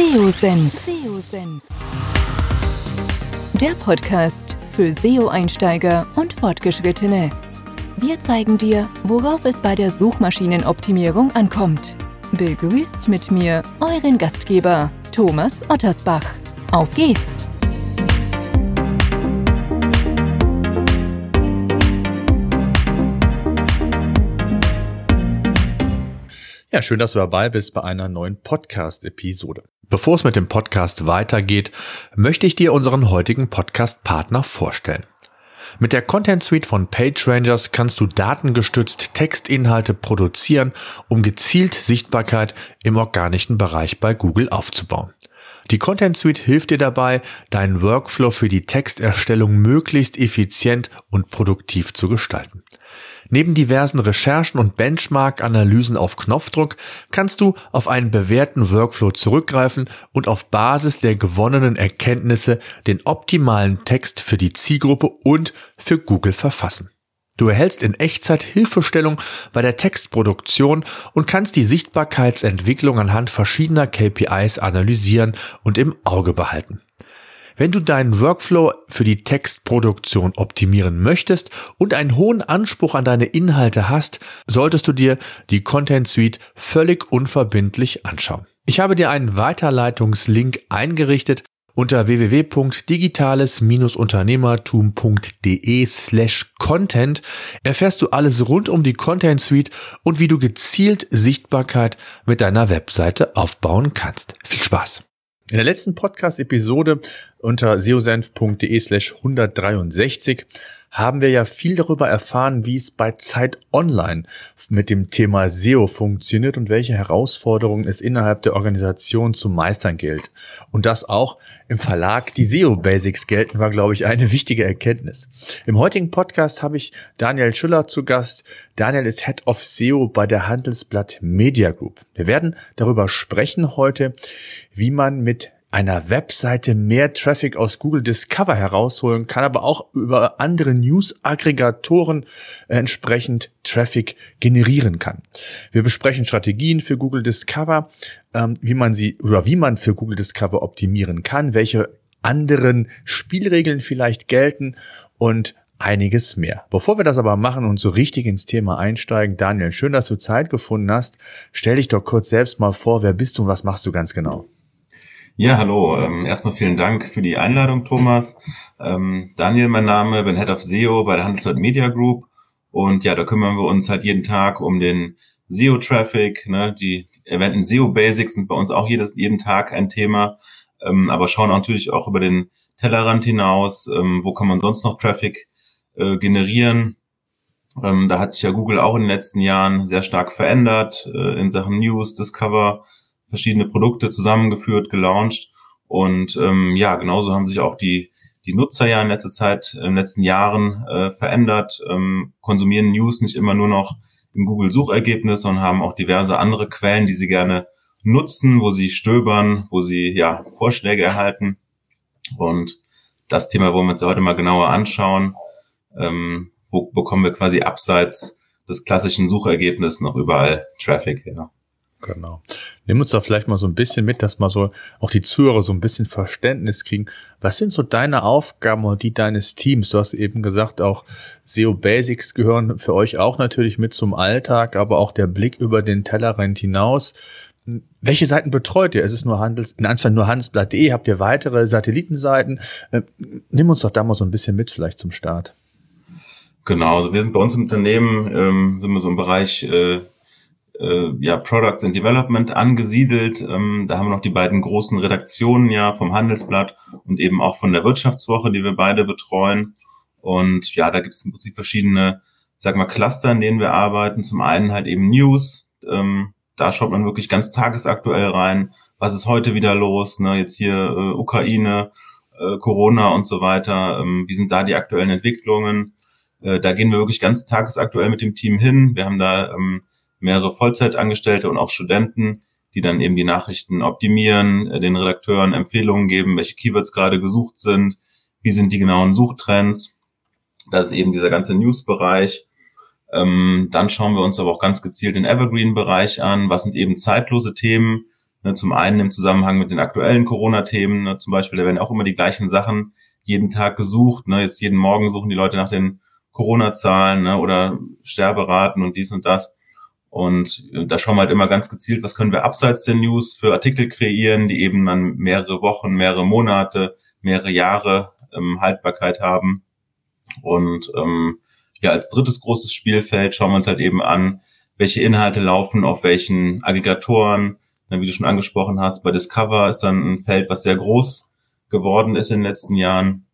SEO-Senf. Der Podcast für SEO-Einsteiger und Fortgeschrittene. Wir zeigen dir, worauf es bei der Suchmaschinenoptimierung ankommt. Begrüßt mit mir euren Gastgeber Thomas Ottersbach. Auf geht's! Ja, schön, dass du dabei bist bei einer neuen Podcast-Episode. Bevor es mit dem Podcast weitergeht, möchte ich dir unseren heutigen Podcast-Partner vorstellen. Mit der Content Suite von PageRangers kannst du datengestützt Textinhalte produzieren, um gezielt Sichtbarkeit im organischen Bereich bei Google aufzubauen. Die Content Suite hilft dir dabei, deinen Workflow für die Texterstellung möglichst effizient und produktiv zu gestalten. Neben diversen Recherchen und Benchmark-Analysen auf Knopfdruck kannst du auf einen bewährten Workflow zurückgreifen und auf Basis der gewonnenen Erkenntnisse den optimalen Text für die Zielgruppe und für Google verfassen. Du erhältst in Echtzeit Hilfestellung bei der Textproduktion und kannst die Sichtbarkeitsentwicklung anhand verschiedener KPIs analysieren und im Auge behalten. Wenn du deinen Workflow für die Textproduktion optimieren möchtest und einen hohen Anspruch an deine Inhalte hast, solltest du dir die Content Suite völlig unverbindlich anschauen. Ich habe dir einen Weiterleitungslink eingerichtet unter www.digitales-unternehmertum.de slash content erfährst du alles rund um die Content Suite und wie du gezielt Sichtbarkeit mit deiner Webseite aufbauen kannst. Viel Spaß! In der letzten Podcast-Episode unter seosenf.de slash 163 haben wir ja viel darüber erfahren, wie es bei Zeit Online mit dem Thema SEO funktioniert und welche Herausforderungen es innerhalb der Organisation zu meistern gilt. Und dass auch im Verlag die SEO Basics gelten, war, glaube ich, eine wichtige Erkenntnis. Im heutigen Podcast habe ich Daniel Schüller zu Gast. Daniel ist Head of SEO bei der Handelsblatt Media Group. Wir werden darüber sprechen heute, wie man mit einer Webseite mehr Traffic aus Google Discover herausholen kann, aber auch über andere News-Aggregatoren äh, entsprechend Traffic generieren kann. Wir besprechen Strategien für Google Discover, ähm, wie man sie oder wie man für Google Discover optimieren kann, welche anderen Spielregeln vielleicht gelten und einiges mehr. Bevor wir das aber machen und so richtig ins Thema einsteigen, Daniel, schön, dass du Zeit gefunden hast. Stell dich doch kurz selbst mal vor, wer bist du und was machst du ganz genau? Ja, hallo. Ähm, erstmal vielen Dank für die Einladung, Thomas. Ähm, Daniel, mein Name, bin Head of SEO bei der Handelsblatt Media Group. Und ja, da kümmern wir uns halt jeden Tag um den SEO-Traffic. Ne? Die erwähnten SEO-Basics sind bei uns auch jedes, jeden Tag ein Thema. Ähm, aber schauen natürlich auch über den Tellerrand hinaus. Ähm, wo kann man sonst noch Traffic äh, generieren? Ähm, da hat sich ja Google auch in den letzten Jahren sehr stark verändert äh, in Sachen News, Discover, verschiedene Produkte zusammengeführt, gelauncht. Und ähm, ja, genauso haben sich auch die, die Nutzer ja in letzter Zeit, in den letzten Jahren äh, verändert, ähm, konsumieren News nicht immer nur noch im Google-Suchergebnis, sondern haben auch diverse andere Quellen, die sie gerne nutzen, wo sie stöbern, wo sie ja Vorschläge erhalten. Und das Thema wollen wir uns heute mal genauer anschauen. Ähm, wo bekommen wir quasi abseits des klassischen Suchergebnisses noch überall Traffic her? Genau. Nimm uns da vielleicht mal so ein bisschen mit, dass mal so auch die Zuhörer so ein bisschen Verständnis kriegen. Was sind so deine Aufgaben und die deines Teams? Du hast eben gesagt, auch SEO Basics gehören für euch auch natürlich mit zum Alltag, aber auch der Blick über den Tellerrand hinaus. Welche Seiten betreut ihr? Es ist nur Handels, in Anfang nur Handelsblatt.de. Habt ihr weitere Satellitenseiten? Äh, nimm uns doch da mal so ein bisschen mit, vielleicht zum Start. Genau, also wir sind bei uns im Unternehmen, ähm, sind wir so im Bereich äh, äh, ja, Products and Development angesiedelt. Ähm, da haben wir noch die beiden großen Redaktionen ja vom Handelsblatt und eben auch von der Wirtschaftswoche, die wir beide betreuen. Und ja, da gibt es im Prinzip verschiedene, sag mal, Cluster, in denen wir arbeiten. Zum einen halt eben News. Ähm, da schaut man wirklich ganz tagesaktuell rein. Was ist heute wieder los? Ne? Jetzt hier äh, Ukraine, äh, Corona und so weiter. Ähm, wie sind da die aktuellen Entwicklungen? Äh, da gehen wir wirklich ganz tagesaktuell mit dem Team hin. Wir haben da ähm, mehrere Vollzeitangestellte und auch Studenten, die dann eben die Nachrichten optimieren, äh, den Redakteuren Empfehlungen geben, welche Keywords gerade gesucht sind, wie sind die genauen Suchtrends. Das ist eben dieser ganze News-Bereich. Ähm, dann schauen wir uns aber auch ganz gezielt den Evergreen-Bereich an. Was sind eben zeitlose Themen, Ne, zum einen im Zusammenhang mit den aktuellen Corona-Themen, ne, zum Beispiel, da werden auch immer die gleichen Sachen jeden Tag gesucht. Ne, jetzt jeden Morgen suchen die Leute nach den Corona-Zahlen ne, oder Sterberaten und dies und das. Und äh, da schauen wir halt immer ganz gezielt, was können wir abseits der News für Artikel kreieren, die eben dann mehrere Wochen, mehrere Monate, mehrere Jahre ähm, Haltbarkeit haben. Und ähm, ja, als drittes großes Spielfeld schauen wir uns halt eben an, welche Inhalte laufen auf welchen Aggregatoren. Wie du schon angesprochen hast, bei Discover ist dann ein Feld, was sehr groß geworden ist in den letzten Jahren.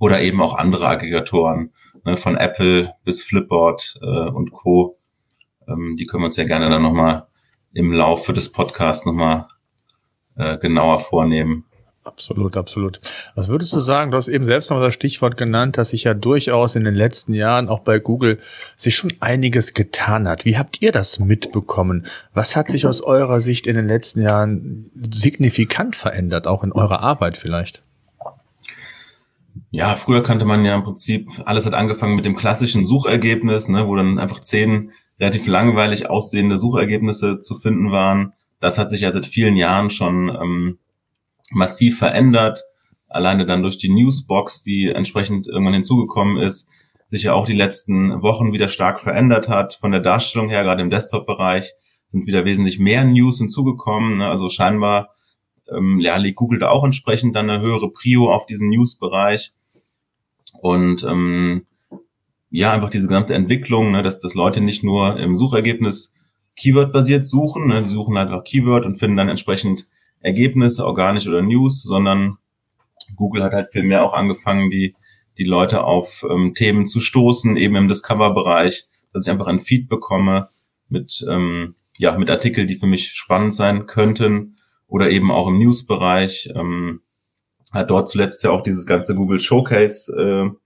Oder eben auch andere Aggregatoren, ne, von Apple bis Flipboard äh, und Co. Ähm, die können wir uns ja gerne dann nochmal im Laufe des Podcasts nochmal äh, genauer vornehmen. Absolut, absolut. Was würdest du sagen? Du hast eben selbst noch das Stichwort genannt, dass sich ja durchaus in den letzten Jahren auch bei Google sich schon einiges getan hat. Wie habt ihr das mitbekommen? Was hat sich aus eurer Sicht in den letzten Jahren signifikant verändert, auch in eurer Arbeit vielleicht? Ja, früher kannte man ja im Prinzip, alles hat angefangen mit dem klassischen Suchergebnis, ne, wo dann einfach zehn relativ langweilig aussehende Suchergebnisse zu finden waren. Das hat sich ja seit vielen Jahren schon ähm, massiv verändert. Alleine dann durch die Newsbox, die entsprechend irgendwann hinzugekommen ist, sich ja auch die letzten Wochen wieder stark verändert hat. Von der Darstellung her, gerade im Desktop-Bereich, sind wieder wesentlich mehr News hinzugekommen. Ne? Also scheinbar ähm, ja, legt Google da auch entsprechend dann eine höhere Prio auf diesen News-Bereich. Und ähm, ja, einfach diese gesamte Entwicklung, ne, dass, dass Leute nicht nur im Suchergebnis Keyword-basiert suchen, ne, die suchen einfach Keyword und finden dann entsprechend Ergebnisse, organisch oder News, sondern Google hat halt viel mehr auch angefangen, die, die Leute auf ähm, Themen zu stoßen, eben im Discover-Bereich, dass ich einfach ein Feed bekomme mit, ähm, ja, mit Artikeln, die für mich spannend sein könnten oder eben auch im News-Bereich. Ähm, hat dort zuletzt ja auch dieses ganze Google Showcase äh,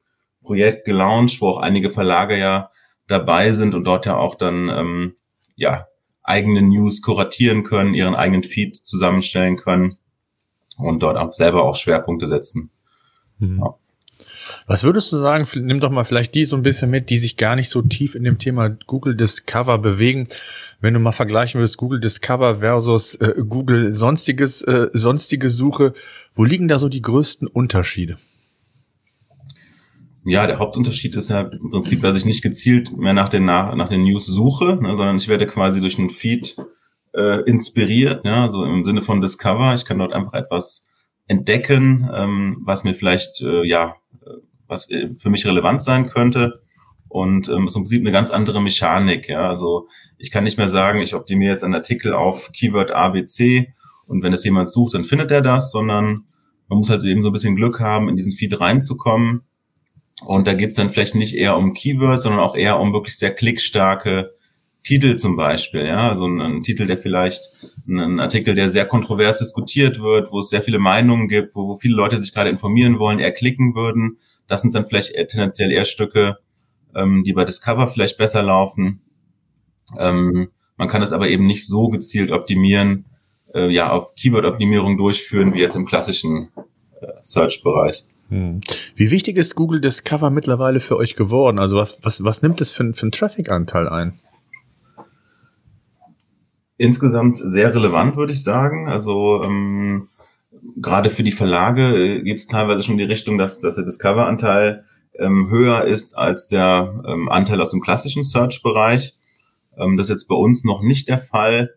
Projekt gelauncht, wo auch einige Verlage ja dabei sind und dort ja auch dann ähm, ja eigene News kuratieren können, ihren eigenen Feed zusammenstellen können und dort auch selber auch Schwerpunkte setzen. Mhm. Ja. Was würdest du sagen, nimm doch mal vielleicht die so ein bisschen mit, die sich gar nicht so tief in dem Thema Google Discover bewegen. Wenn du mal vergleichen würdest, Google Discover versus äh, Google sonstiges, äh, sonstige Suche, wo liegen da so die größten Unterschiede? Ja, der Hauptunterschied ist ja im Prinzip, dass ich nicht gezielt mehr nach den, nach, nach den News suche, ne, sondern ich werde quasi durch einen Feed äh, inspiriert, ja, so im Sinne von Discover. Ich kann dort einfach etwas entdecken, ähm, was mir vielleicht, äh, ja, was für mich relevant sein könnte. Und ähm, ist im Prinzip eine ganz andere Mechanik. Ja, also ich kann nicht mehr sagen, ich optimiere jetzt einen Artikel auf Keyword ABC und wenn es jemand sucht, dann findet er das, sondern man muss halt eben so ein bisschen Glück haben, in diesen Feed reinzukommen und da geht es dann vielleicht nicht eher um Keywords, sondern auch eher um wirklich sehr klickstarke Titel zum Beispiel, ja, also ein, ein Titel, der vielleicht ein Artikel, der sehr kontrovers diskutiert wird, wo es sehr viele Meinungen gibt, wo, wo viele Leute sich gerade informieren wollen, eher klicken würden. Das sind dann vielleicht eher, tendenziell eher Stücke, ähm, die bei Discover vielleicht besser laufen. Ähm, man kann es aber eben nicht so gezielt optimieren, äh, ja, auf Keyword-Optimierung durchführen, wie jetzt im klassischen äh, Search-Bereich. Hm. Wie wichtig ist Google Discover mittlerweile für euch geworden? Also was, was, was nimmt es für, für einen Traffic-Anteil ein? Insgesamt sehr relevant, würde ich sagen. Also ähm, gerade für die Verlage äh, geht es teilweise schon in die Richtung, dass, dass der Discover-Anteil ähm, höher ist als der ähm, Anteil aus dem klassischen Search-Bereich. Ähm, das ist jetzt bei uns noch nicht der Fall.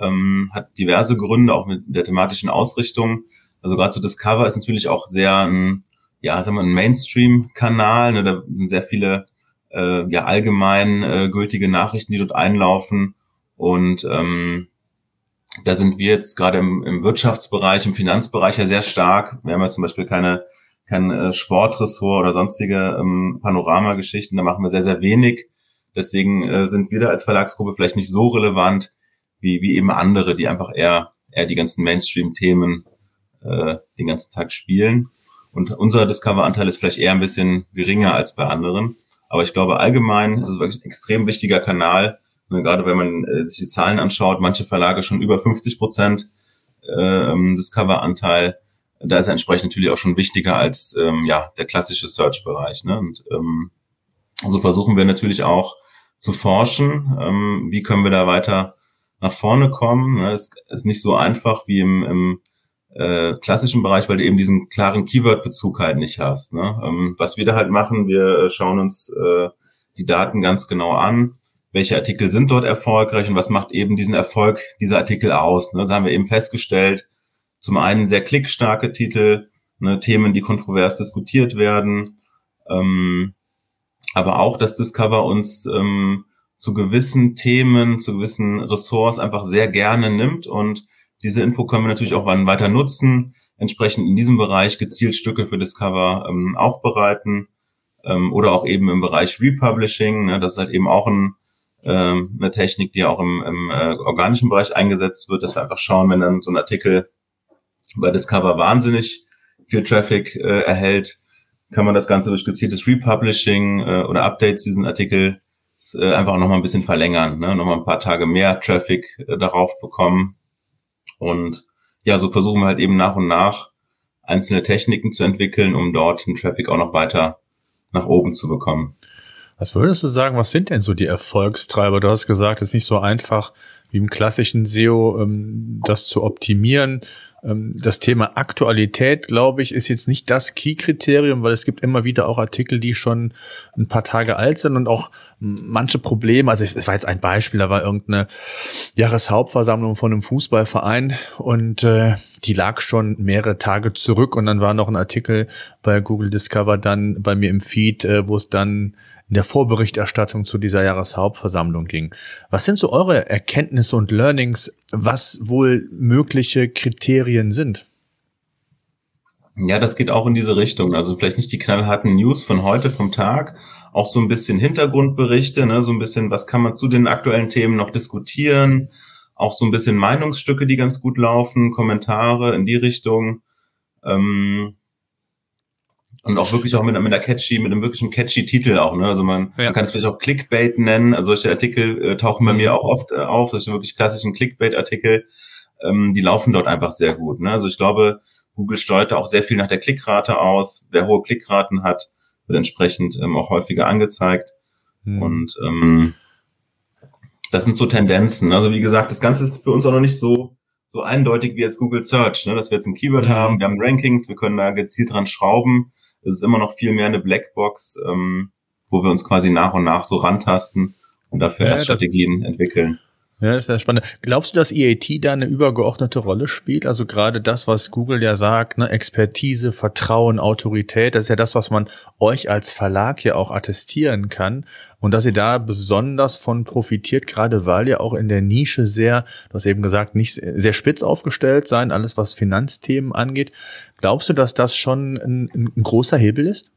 Ähm, hat diverse Gründe, auch mit der thematischen Ausrichtung. Also gerade zu Discover ist natürlich auch sehr ein ja, sagen wir, ein Mainstream-Kanal. Ne, da sind sehr viele äh, ja allgemein äh, gültige Nachrichten, die dort einlaufen. Und ähm, da sind wir jetzt gerade im, im Wirtschaftsbereich, im Finanzbereich ja sehr stark. Wir haben ja zum Beispiel keine kein äh, Sportressort oder sonstige ähm, Panoramageschichten. Da machen wir sehr, sehr wenig. Deswegen äh, sind wir da als Verlagsgruppe vielleicht nicht so relevant wie, wie eben andere, die einfach eher, eher die ganzen Mainstream-Themen äh, den ganzen Tag spielen. Und unser Discover-Anteil ist vielleicht eher ein bisschen geringer als bei anderen. Aber ich glaube, allgemein ist es wirklich ein extrem wichtiger Kanal. Ne, gerade wenn man äh, sich die Zahlen anschaut, manche Verlage schon über 50 Prozent äh, Discover-Anteil. Da ist er entsprechend natürlich auch schon wichtiger als ähm, ja der klassische Search-Bereich. Ne? Und ähm, so versuchen wir natürlich auch zu forschen, ähm, wie können wir da weiter nach vorne kommen. Ne? Es ist nicht so einfach wie im, im äh, klassischen Bereich, weil du eben diesen klaren Keyword-Bezug halt nicht hast. Ne? Ähm, was wir da halt machen, wir äh, schauen uns äh, die Daten ganz genau an, welche Artikel sind dort erfolgreich und was macht eben diesen Erfolg dieser Artikel aus. Ne? Das haben wir eben festgestellt. Zum einen sehr klickstarke Titel, ne, Themen, die kontrovers diskutiert werden, ähm, aber auch, dass Discover uns ähm, zu gewissen Themen, zu gewissen Ressorts einfach sehr gerne nimmt und diese Info können wir natürlich auch weiter nutzen, entsprechend in diesem Bereich gezielt Stücke für Discover ähm, aufbereiten ähm, oder auch eben im Bereich Republishing. Ne, das ist halt eben auch ein, ähm, eine Technik, die auch im, im äh, organischen Bereich eingesetzt wird, dass wir einfach schauen, wenn dann so ein Artikel bei Discover wahnsinnig viel Traffic äh, erhält, kann man das Ganze durch gezieltes Republishing äh, oder Updates diesen Artikel äh, einfach noch mal ein bisschen verlängern, ne? noch mal ein paar Tage mehr Traffic äh, darauf bekommen und ja, so versuchen wir halt eben nach und nach einzelne Techniken zu entwickeln, um dort den Traffic auch noch weiter nach oben zu bekommen. Was würdest du sagen, was sind denn so die Erfolgstreiber? Du hast gesagt, es ist nicht so einfach wie im klassischen SEO, ähm, das zu optimieren. Ähm, das Thema Aktualität, glaube ich, ist jetzt nicht das Key-Kriterium, weil es gibt immer wieder auch Artikel, die schon ein paar Tage alt sind und auch manche Probleme. Also es war jetzt ein Beispiel, da war irgendeine Jahreshauptversammlung von einem Fußballverein und äh, die lag schon mehrere Tage zurück und dann war noch ein Artikel bei Google Discover dann bei mir im Feed, äh, wo es dann der Vorberichterstattung zu dieser Jahreshauptversammlung ging. Was sind so eure Erkenntnisse und Learnings, was wohl mögliche Kriterien sind? Ja, das geht auch in diese Richtung. Also vielleicht nicht die knallharten News von heute, vom Tag, auch so ein bisschen Hintergrundberichte, ne, so ein bisschen, was kann man zu den aktuellen Themen noch diskutieren, auch so ein bisschen Meinungsstücke, die ganz gut laufen, Kommentare in die Richtung. Ähm, und auch wirklich auch mit, mit einer catchy, mit einem wirklichen catchy Titel auch, ne? Also man, ja. man kann es vielleicht auch Clickbait nennen. Also solche Artikel äh, tauchen bei mir auch oft äh, auf, solche wirklich klassischen Clickbait-Artikel. Ähm, die laufen dort einfach sehr gut. Ne? Also ich glaube, Google steuert auch sehr viel nach der Klickrate aus. Wer hohe Klickraten hat, wird entsprechend ähm, auch häufiger angezeigt. Hm. Und ähm, das sind so Tendenzen. Also wie gesagt, das Ganze ist für uns auch noch nicht so so eindeutig wie jetzt Google Search, ne? dass wir jetzt ein Keyword mhm. haben, wir haben Rankings, wir können da gezielt dran schrauben es ist immer noch viel mehr eine Blackbox, ähm, wo wir uns quasi nach und nach so rantasten und dafür ja, erst Strategien entwickeln. Ja, das ist ja spannend. Glaubst du, dass EAT da eine übergeordnete Rolle spielt? Also gerade das, was Google ja sagt, ne, Expertise, Vertrauen, Autorität, das ist ja das, was man euch als Verlag ja auch attestieren kann. Und dass ihr da besonders von profitiert, gerade weil ihr auch in der Nische sehr, du hast eben gesagt, nicht sehr spitz aufgestellt sein, alles was Finanzthemen angeht. Glaubst du, dass das schon ein, ein großer Hebel ist?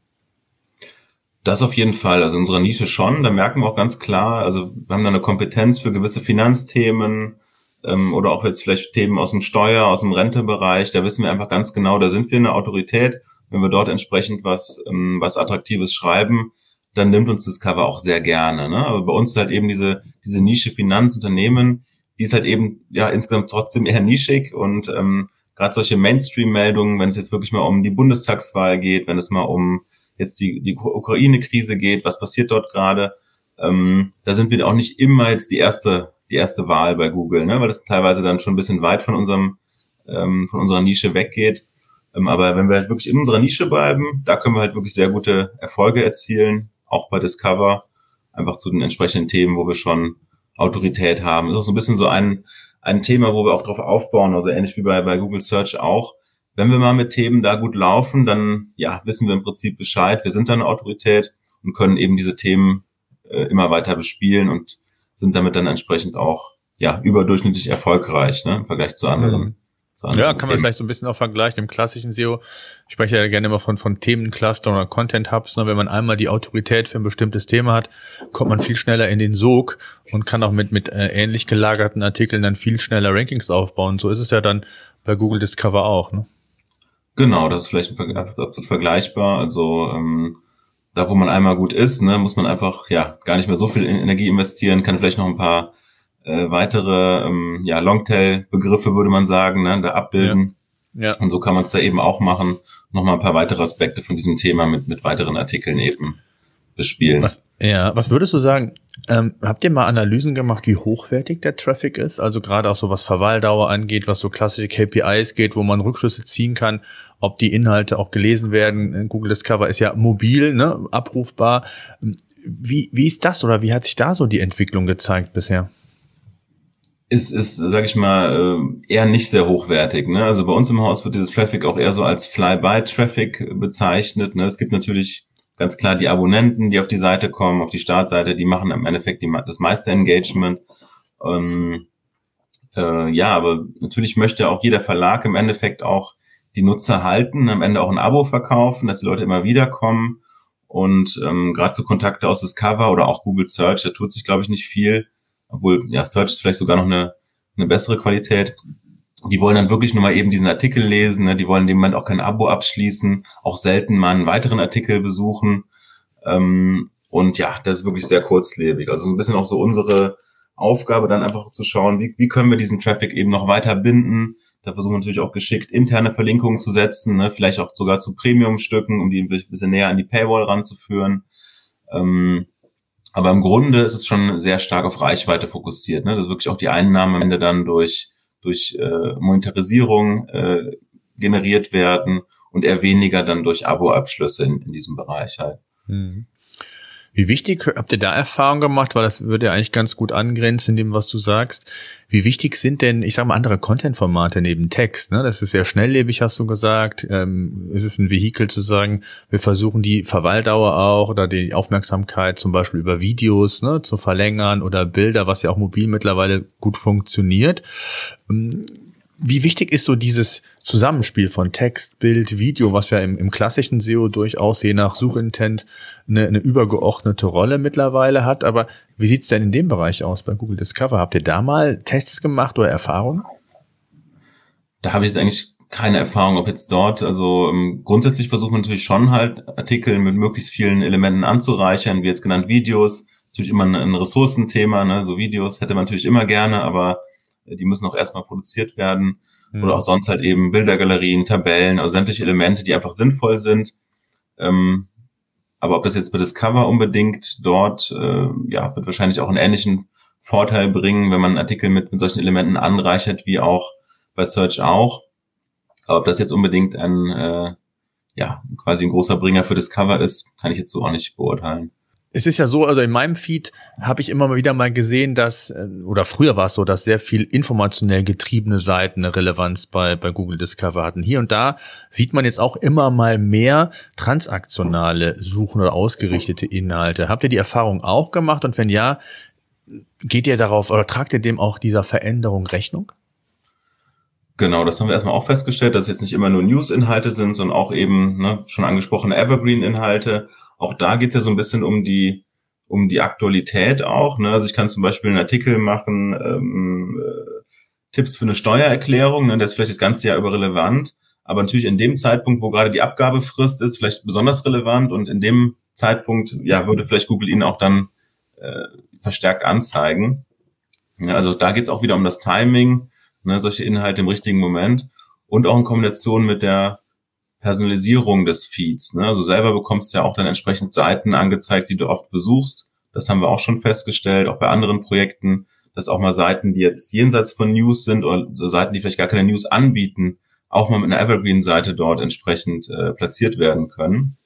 Das auf jeden Fall. Also unsere Nische schon. Da merken wir auch ganz klar, also wir haben da eine Kompetenz für gewisse Finanzthemen ähm, oder auch jetzt vielleicht Themen aus dem Steuer, aus dem Rentebereich. Da wissen wir einfach ganz genau, da sind wir eine Autorität. Wenn wir dort entsprechend was, ähm, was Attraktives schreiben, dann nimmt uns das Cover auch sehr gerne. Ne? Aber bei uns ist halt eben diese, diese Nische Finanzunternehmen, die ist halt eben ja insgesamt trotzdem eher nischig und ähm, gerade solche Mainstream-Meldungen, wenn es jetzt wirklich mal um die Bundestagswahl geht, wenn es mal um jetzt die, die Ukraine-Krise geht, was passiert dort gerade, ähm, da sind wir auch nicht immer jetzt die erste, die erste Wahl bei Google, ne? weil das teilweise dann schon ein bisschen weit von unserem, ähm, von unserer Nische weggeht. Ähm, aber wenn wir halt wirklich in unserer Nische bleiben, da können wir halt wirklich sehr gute Erfolge erzielen, auch bei Discover, einfach zu den entsprechenden Themen, wo wir schon Autorität haben. Das ist auch so ein bisschen so ein, ein Thema, wo wir auch drauf aufbauen, also ähnlich wie bei, bei Google Search auch wenn wir mal mit Themen da gut laufen, dann ja, wissen wir im Prinzip Bescheid. Wir sind da eine Autorität und können eben diese Themen äh, immer weiter bespielen und sind damit dann entsprechend auch ja überdurchschnittlich erfolgreich ne, im Vergleich zu anderen. Mhm. Ja, kann man vielleicht so ein bisschen auch vergleichen im klassischen SEO. Ich spreche ja gerne immer von, von Themencluster oder Content Hubs. Ne? Wenn man einmal die Autorität für ein bestimmtes Thema hat, kommt man viel schneller in den Sog und kann auch mit, mit äh, ähnlich gelagerten Artikeln dann viel schneller Rankings aufbauen. So ist es ja dann bei Google Discover auch. Ne? Genau, das ist vielleicht absolut vergleichbar. Also ähm, da, wo man einmal gut ist, ne, muss man einfach ja gar nicht mehr so viel Energie investieren, kann vielleicht noch ein paar äh, weitere ähm, ja, Longtail-Begriffe, würde man sagen, ne, da abbilden. Ja. ja. Und so kann man es da eben auch machen. Nochmal ein paar weitere Aspekte von diesem Thema mit, mit weiteren Artikeln eben bespielen. Was, ja, was würdest du sagen? Ähm, habt ihr mal Analysen gemacht, wie hochwertig der Traffic ist? Also gerade auch so was Verweildauer angeht, was so klassische KPIs geht, wo man Rückschlüsse ziehen kann, ob die Inhalte auch gelesen werden. Google Discover ist ja mobil, ne, abrufbar. Wie, wie ist das oder wie hat sich da so die Entwicklung gezeigt bisher? ist, ist sage ich mal, äh, eher nicht sehr hochwertig. Ne? Also bei uns im Haus wird dieses Traffic auch eher so als Fly-by-Traffic bezeichnet. Ne? Es gibt natürlich ganz klar die Abonnenten, die auf die Seite kommen, auf die Startseite, die machen im Endeffekt die, das meiste Engagement. Ähm, äh, ja, aber natürlich möchte auch jeder Verlag im Endeffekt auch die Nutzer halten, am Ende auch ein Abo verkaufen, dass die Leute immer wieder kommen. Und ähm, gerade so Kontakte aus Discover oder auch Google Search, da tut sich, glaube ich, nicht viel obwohl ja Search ist vielleicht sogar noch eine, eine bessere Qualität. Die wollen dann wirklich nur mal eben diesen Artikel lesen, ne? die wollen dem Moment auch kein Abo abschließen, auch selten mal einen weiteren Artikel besuchen. Ähm, und ja, das ist wirklich sehr kurzlebig. Also so ein bisschen auch so unsere Aufgabe, dann einfach zu schauen, wie, wie können wir diesen Traffic eben noch weiter binden. Da versuchen wir natürlich auch geschickt interne Verlinkungen zu setzen, ne? vielleicht auch sogar zu Premium-Stücken, um die ein bisschen näher an die Paywall ranzuführen. Ähm, aber im Grunde ist es schon sehr stark auf Reichweite fokussiert, ne? dass wirklich auch die Einnahmen am Ende dann durch, durch äh, Monetarisierung äh, generiert werden und eher weniger dann durch Abo-Abschlüsse in, in diesem Bereich halt. Mhm. Wie wichtig, habt ihr da Erfahrung gemacht, weil das würde ja eigentlich ganz gut angrenzen in dem, was du sagst. Wie wichtig sind denn, ich sag mal, andere Content-Formate neben Text? Ne? Das ist sehr schnelllebig, hast du gesagt. Ähm, ist es ein Vehikel zu sagen, wir versuchen die Verweildauer auch oder die Aufmerksamkeit zum Beispiel über Videos ne, zu verlängern oder Bilder, was ja auch mobil mittlerweile gut funktioniert. Ähm, wie wichtig ist so dieses Zusammenspiel von Text, Bild, Video, was ja im, im klassischen SEO durchaus je nach Suchintent eine, eine übergeordnete Rolle mittlerweile hat. Aber wie sieht's denn in dem Bereich aus bei Google Discover? Habt ihr da mal Tests gemacht oder Erfahrungen? Da habe ich jetzt eigentlich keine Erfahrung, ob jetzt dort, also um, ähm, grundsätzlich versuchen wir natürlich schon halt Artikel mit möglichst vielen Elementen anzureichern, wie jetzt genannt Videos, natürlich immer ein, ein Ressourcenthema, ne? so Videos hätte man natürlich immer gerne, aber die müssen auch erstmal produziert werden. Mhm. Oder auch sonst halt eben Bildergalerien, Tabellen, also sämtliche Elemente, die einfach sinnvoll sind. Ähm, aber ob das jetzt bei Discover unbedingt dort, äh, ja, wird wahrscheinlich auch einen ähnlichen Vorteil bringen, wenn man einen Artikel mit, mit solchen Elementen anreichert, wie auch bei Search auch. Aber ob das jetzt unbedingt ein, äh, ja, quasi ein großer Bringer für Discover ist, kann ich jetzt so auch nicht beurteilen es ist ja so, also in meinem Feed habe ich immer wieder mal gesehen, dass, äh, oder früher war es so, dass sehr viel informationell getriebene Seiten eine Relevanz bei, bei Google Discover hatten. Hier und da sieht man jetzt auch immer mal mehr transaktionale Suchen oder ausgerichtete Inhalte. Habt ihr die Erfahrung auch gemacht? Und wenn ja, geht ihr darauf oder tragt ihr dem auch dieser Veränderung Rechnung? Genau, das haben wir erstmal auch festgestellt, dass jetzt nicht immer nur News-Inhalte sind, sondern auch eben ne, schon angesprochene Evergreen-Inhalte auch da geht es ja so ein bisschen um die um die Aktualität auch. Ne? Also ich kann zum Beispiel einen Artikel machen, ähm, äh, Tipps für eine Steuererklärung, ne? das ist vielleicht das ganze Jahr über relevant, aber natürlich in dem Zeitpunkt, wo gerade die Abgabefrist ist, vielleicht besonders relevant und in dem Zeitpunkt, ja, würde vielleicht Google ihn auch dann äh, verstärkt anzeigen. Ja, also da geht es auch wieder um das Timing, ne, solche Inhalte im richtigen Moment und auch in Kombination mit der Personalisierung des Feeds. Ne? Also selber bekommst du ja auch dann entsprechend Seiten angezeigt, die du oft besuchst. Das haben wir auch schon festgestellt, auch bei anderen Projekten, dass auch mal Seiten, die jetzt jenseits von News sind oder so Seiten, die vielleicht gar keine News anbieten, auch mal mit einer Evergreen-Seite dort entsprechend äh, platziert werden können.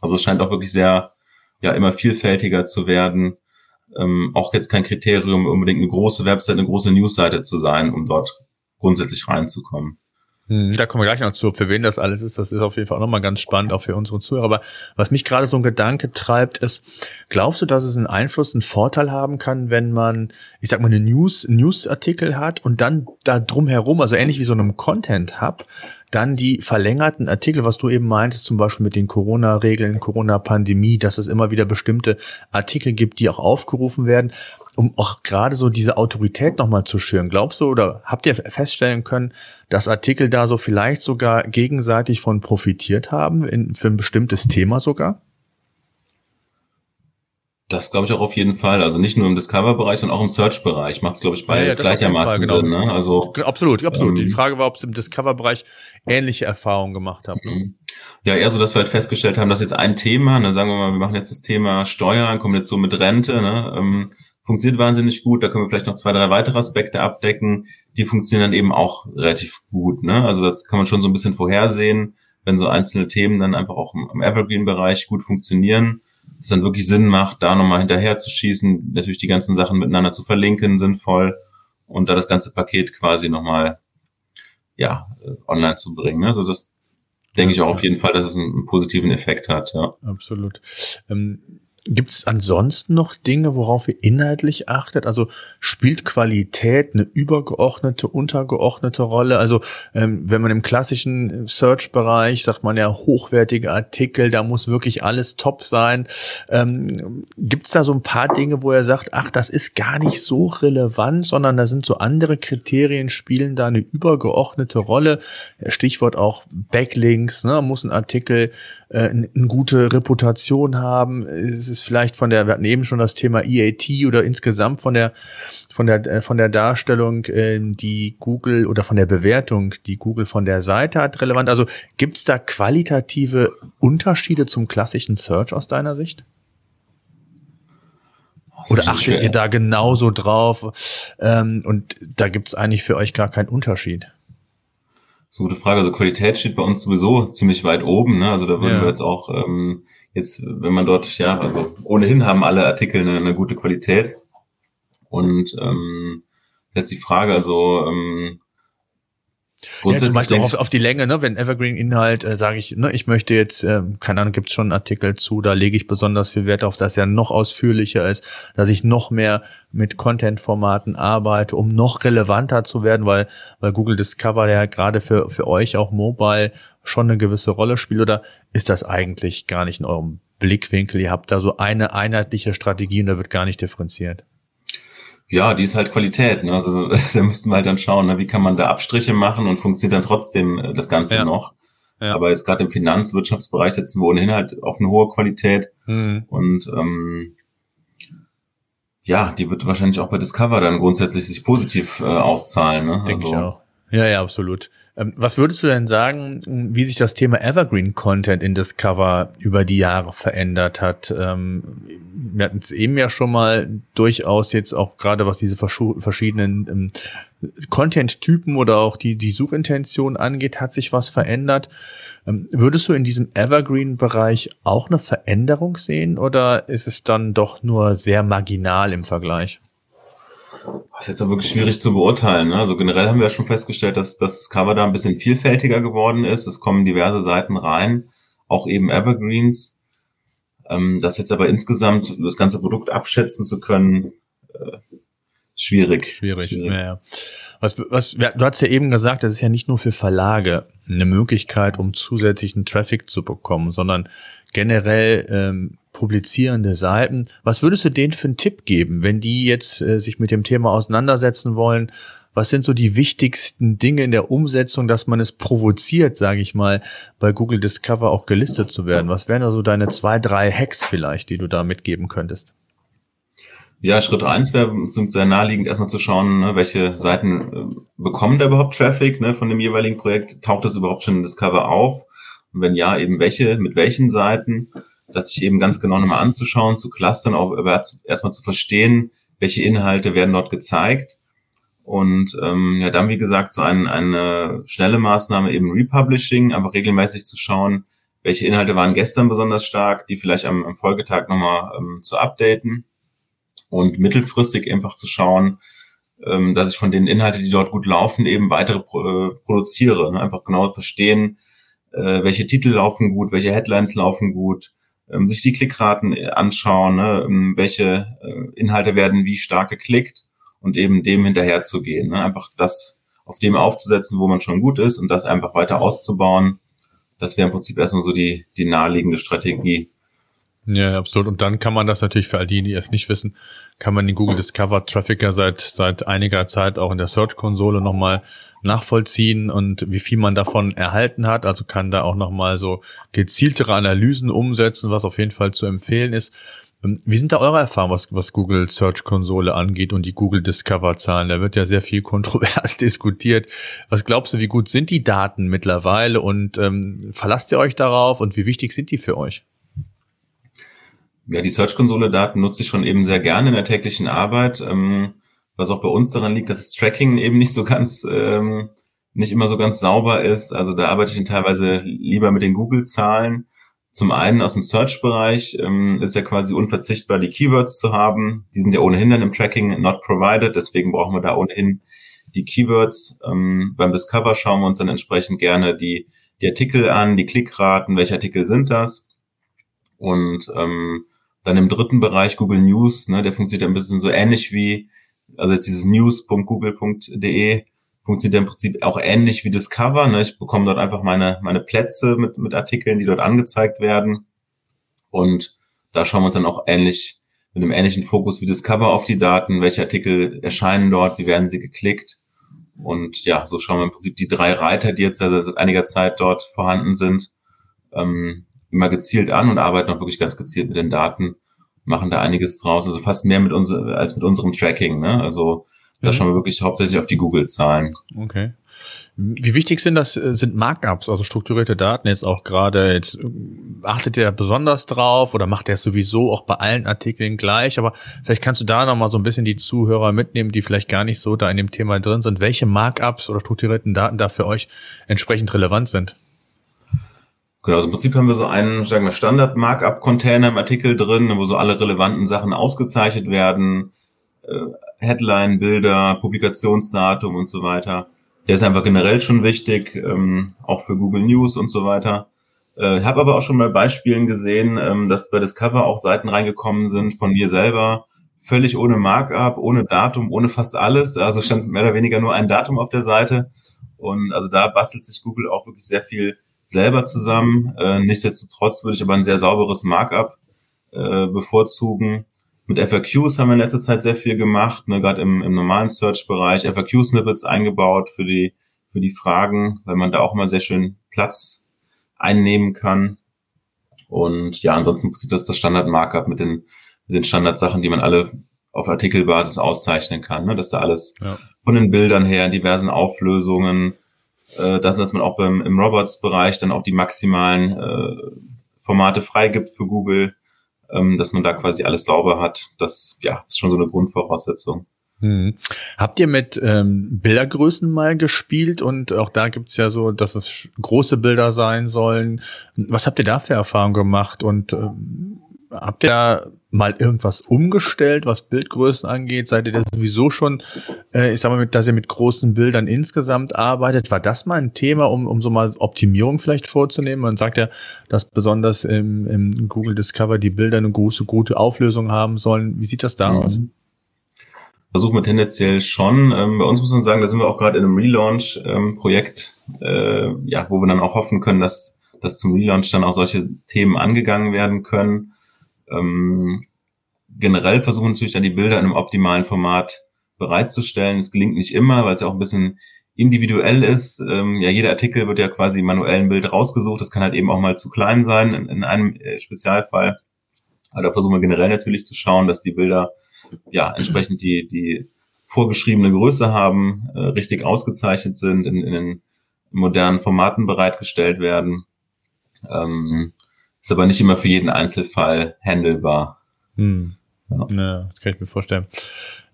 Also es scheint auch wirklich sehr, ja, immer vielfältiger zu werden. Ähm, auch jetzt kein Kriterium, unbedingt eine große Website, eine große Newsseite zu sein, um dort grundsätzlich reinzukommen. Hm, da kommen wir gleich noch zu, für wen das alles ist. Das ist auf jeden Fall auch nochmal ganz spannend, auch für unsere Zuhörer. Aber was mich gerade so ein Gedanke treibt, ist, glaubst du, dass es einen Einfluss, einen Vorteil haben kann, wenn man, ich sag mal, eine News, Newsartikel hat und dann da drumherum, also ähnlich wie so einem Content-Hub, dann die verlängerten Artikel, was du eben meintest, zum Beispiel mit den Corona-Regeln, Corona-Pandemie, dass es immer wieder bestimmte Artikel gibt, die auch aufgerufen werden, um auch gerade so diese Autorität nochmal zu schüren. Glaubst du oder habt ihr feststellen können, dass Artikel da so vielleicht sogar gegenseitig von profitiert haben, in, für ein bestimmtes Thema sogar? Das glaube ich auch auf jeden Fall. Also nicht nur im Discover-Bereich, sondern auch im Search-Bereich macht es, glaube ich, beides ja, ja, gleichermaßen Fall, genau. Sinn. Ne? Also, absolut, absolut. Ähm, Die Frage war, ob es im Discover-Bereich ähnliche Erfahrungen gemacht habt. Ne? Mhm. Ja, eher so, dass wir halt festgestellt haben, dass jetzt ein Thema, ne, sagen wir mal, wir machen jetzt das Thema Steuern, kommen jetzt so mit Rente, ne, ähm, funktioniert wahnsinnig gut. Da können wir vielleicht noch zwei, drei weitere Aspekte abdecken. Die funktionieren dann eben auch relativ gut. Ne? Also das kann man schon so ein bisschen vorhersehen, wenn so einzelne Themen dann einfach auch im Evergreen-Bereich gut funktionieren es dann wirklich Sinn macht, da nochmal hinterher zu schießen, natürlich die ganzen Sachen miteinander zu verlinken, sinnvoll und da das ganze Paket quasi nochmal ja, äh, online zu bringen. Also das denke ich auch auf jeden Fall, dass es einen, einen positiven Effekt hat. Ja. Absolut. Ähm, Gibt es ansonsten noch Dinge, worauf ihr inhaltlich achtet? Also spielt Qualität eine übergeordnete, untergeordnete Rolle? Also ähm, wenn man im klassischen Search-Bereich sagt man ja hochwertige Artikel, da muss wirklich alles top sein. Ähm, Gibt es da so ein paar Dinge, wo er sagt, ach, das ist gar nicht so relevant, sondern da sind so andere Kriterien, spielen da eine übergeordnete Rolle? Stichwort auch Backlinks, ne? muss ein Artikel äh, eine gute Reputation haben? Es ist vielleicht von der, wir hatten eben schon das Thema EAT oder insgesamt von der, von der, äh, von der Darstellung, äh, die Google oder von der Bewertung, die Google von der Seite hat, relevant. Also gibt es da qualitative Unterschiede zum klassischen Search aus deiner Sicht? Oder achtet ihr da genauso drauf? Ähm, und da gibt es eigentlich für euch gar keinen Unterschied. So gute Frage. Also Qualität steht bei uns sowieso ziemlich weit oben. Ne? Also da würden ja. wir jetzt auch ähm, jetzt, wenn man dort, ja, also ohnehin haben alle Artikel eine, eine gute Qualität. Und ähm, jetzt die Frage, also ähm, ja, zum Beispiel auch auf, auf die Länge, ne? wenn Evergreen-Inhalt, äh, sage ich, ne, ich möchte jetzt, äh, keine Ahnung, gibt es schon einen Artikel zu, da lege ich besonders viel Wert auf, dass er noch ausführlicher ist, dass ich noch mehr mit Content-Formaten arbeite, um noch relevanter zu werden, weil, weil Google Discover ja gerade für, für euch auch mobile schon eine gewisse Rolle spielt, oder ist das eigentlich gar nicht in eurem Blickwinkel? Ihr habt da so eine einheitliche Strategie und da wird gar nicht differenziert. Ja, die ist halt Qualität. Ne? Also da müssten wir halt dann schauen, ne? wie kann man da Abstriche machen und funktioniert dann trotzdem äh, das Ganze ja. noch. Ja. Aber jetzt gerade im Finanzwirtschaftsbereich setzen wir ohnehin halt auf eine hohe Qualität. Mhm. Und ähm, ja, die wird wahrscheinlich auch bei Discover dann grundsätzlich sich positiv äh, auszahlen. Ne? Denke also, ich auch. Ja, ja, absolut. Ähm, was würdest du denn sagen, wie sich das Thema Evergreen Content in Discover über die Jahre verändert hat? Ähm, wir hatten es eben ja schon mal durchaus jetzt auch gerade was diese verschiedenen ähm, Content-Typen oder auch die, die Suchintention angeht, hat sich was verändert. Würdest du in diesem Evergreen-Bereich auch eine Veränderung sehen oder ist es dann doch nur sehr marginal im Vergleich? Das ist jetzt aber wirklich schwierig zu beurteilen. Ne? Also generell haben wir ja schon festgestellt, dass, dass das Cover da ein bisschen vielfältiger geworden ist. Es kommen diverse Seiten rein, auch eben Evergreens. Ähm, das jetzt aber insgesamt das ganze Produkt abschätzen zu können, äh, schwierig. Schwierig, schwierig. Ja, ja. Was, was, du hast ja eben gesagt, das ist ja nicht nur für Verlage eine Möglichkeit, um zusätzlichen Traffic zu bekommen, sondern generell ähm, publizierende Seiten. Was würdest du denen für einen Tipp geben, wenn die jetzt äh, sich mit dem Thema auseinandersetzen wollen? Was sind so die wichtigsten Dinge in der Umsetzung, dass man es provoziert, sage ich mal, bei Google Discover auch gelistet zu werden? Was wären da so deine zwei, drei Hacks vielleicht, die du da mitgeben könntest? Ja, Schritt eins wäre sehr naheliegend, erstmal zu schauen, ne, welche Seiten äh, bekommen da überhaupt Traffic ne, von dem jeweiligen Projekt? Taucht das überhaupt schon in Discover auf? Und wenn ja, eben welche, mit welchen Seiten? das sich eben ganz genau nochmal anzuschauen, zu clustern, auch erstmal zu verstehen, welche Inhalte werden dort gezeigt. Und ähm, ja, dann, wie gesagt, so ein, eine schnelle Maßnahme eben Republishing, einfach regelmäßig zu schauen, welche Inhalte waren gestern besonders stark, die vielleicht am, am Folgetag nochmal ähm, zu updaten und mittelfristig einfach zu schauen, ähm, dass ich von den Inhalten, die dort gut laufen, eben weitere äh, produziere. Ne? Einfach genau verstehen, äh, welche Titel laufen gut, welche Headlines laufen gut, ähm, sich die Klickraten äh, anschauen, ne, ähm, welche äh, Inhalte werden wie stark geklickt und eben dem hinterher zu gehen. Ne, einfach das auf dem aufzusetzen, wo man schon gut ist und das einfach weiter auszubauen. Das wäre im Prinzip erstmal so die, die naheliegende Strategie. Ja, absolut. Und dann kann man das natürlich für all die, die es nicht wissen, kann man den Google Discover Traffic ja seit, seit einiger Zeit auch in der Search-Konsole nochmal nachvollziehen und wie viel man davon erhalten hat. Also kann da auch nochmal so gezieltere Analysen umsetzen, was auf jeden Fall zu empfehlen ist. Ähm, wie sind da eure Erfahrungen, was, was Google Search Konsole angeht und die Google Discover Zahlen? Da wird ja sehr viel kontrovers diskutiert. Was glaubst du, wie gut sind die Daten mittlerweile und ähm, verlasst ihr euch darauf und wie wichtig sind die für euch? Ja, die Search Konsole Daten nutze ich schon eben sehr gerne in der täglichen Arbeit. Ähm, was auch bei uns daran liegt, dass das Tracking eben nicht so ganz, ähm, nicht immer so ganz sauber ist. Also da arbeite ich teilweise lieber mit den Google-Zahlen. Zum einen aus dem Search-Bereich ähm, ist ja quasi unverzichtbar, die Keywords zu haben. Die sind ja ohnehin dann im Tracking not provided, deswegen brauchen wir da ohnehin die Keywords. Ähm, beim Discover schauen wir uns dann entsprechend gerne die, die Artikel an, die Klickraten, welche Artikel sind das. Und ähm, dann im dritten Bereich Google News, ne, der funktioniert ein bisschen so ähnlich wie, also jetzt dieses news.google.de funktioniert im Prinzip auch ähnlich wie Discover. Ne? Ich bekomme dort einfach meine, meine Plätze mit, mit Artikeln, die dort angezeigt werden. Und da schauen wir uns dann auch ähnlich, mit einem ähnlichen Fokus wie Discover auf die Daten. Welche Artikel erscheinen dort? Wie werden sie geklickt? Und ja, so schauen wir im Prinzip die drei Reiter, die jetzt seit einiger Zeit dort vorhanden sind, ähm, immer gezielt an und arbeiten auch wirklich ganz gezielt mit den Daten, machen da einiges draus. Also fast mehr mit uns als mit unserem Tracking. Ne? Also da schauen wir wirklich hauptsächlich auf die Google-Zahlen. Okay. Wie wichtig sind das, äh, sind Markups, also strukturierte Daten jetzt auch gerade, jetzt äh, achtet ihr besonders drauf oder macht ihr es sowieso auch bei allen Artikeln gleich? Aber vielleicht kannst du da nochmal so ein bisschen die Zuhörer mitnehmen, die vielleicht gar nicht so da in dem Thema drin sind, welche Markups oder strukturierten Daten da für euch entsprechend relevant sind. Genau, also im Prinzip haben wir so einen, sagen wir, Standard-Markup-Container im Artikel drin, wo so alle relevanten Sachen ausgezeichnet werden äh, Headline, Bilder, Publikationsdatum und so weiter. Der ist einfach generell schon wichtig, ähm, auch für Google News und so weiter. Äh, habe aber auch schon bei Beispielen gesehen, ähm, dass bei Discover auch Seiten reingekommen sind von mir selber, völlig ohne Markup, ohne Datum, ohne fast alles. Also stand mehr oder weniger nur ein Datum auf der Seite. Und also da bastelt sich Google auch wirklich sehr viel selber zusammen. Äh, nichtsdestotrotz würde ich aber ein sehr sauberes Markup äh, bevorzugen. Mit FAQs haben wir in letzter Zeit sehr viel gemacht, ne, gerade im, im normalen Search-Bereich. FAQ-Snippets eingebaut für die, für die Fragen, weil man da auch mal sehr schön Platz einnehmen kann. Und ja, ansonsten sieht das das Standard-Markup mit den, mit den Standardsachen, die man alle auf Artikelbasis auszeichnen kann. Ne? Dass da alles ja. von den Bildern her, diversen Auflösungen, äh, dass, dass man auch beim, im Robots-Bereich dann auch die maximalen äh, Formate freigibt für Google ähm, dass man da quasi alles sauber hat. Das ja ist schon so eine Grundvoraussetzung. Hm. Habt ihr mit ähm, Bildergrößen mal gespielt und auch da gibt's ja so, dass es große Bilder sein sollen. Was habt ihr da für Erfahrungen gemacht und ähm, habt ihr da mal irgendwas umgestellt, was Bildgrößen angeht? Seid ihr da sowieso schon, äh, ich sag mal, mit, dass ihr mit großen Bildern insgesamt arbeitet? War das mal ein Thema, um, um so mal Optimierung vielleicht vorzunehmen? Man sagt ja, dass besonders im, im Google Discover die Bilder eine große, gute Auflösung haben sollen. Wie sieht das da mhm. aus? Versuchen wir tendenziell schon. Ähm, bei uns muss man sagen, da sind wir auch gerade in einem Relaunch-Projekt, ähm, äh, ja, wo wir dann auch hoffen können, dass, dass zum Relaunch dann auch solche Themen angegangen werden können. Ähm, generell versuchen natürlich dann die Bilder in einem optimalen Format bereitzustellen. Es gelingt nicht immer, weil es ja auch ein bisschen individuell ist. Ähm, ja, jeder Artikel wird ja quasi manuell ein Bild rausgesucht. Das kann halt eben auch mal zu klein sein in, in einem äh, Spezialfall. Aber da versuchen wir generell natürlich zu schauen, dass die Bilder ja entsprechend die, die vorgeschriebene Größe haben, äh, richtig ausgezeichnet sind, in, in den modernen Formaten bereitgestellt werden. Ähm, ist aber nicht immer für jeden Einzelfall handelbar. Hm. Ja. ja, das kann ich mir vorstellen.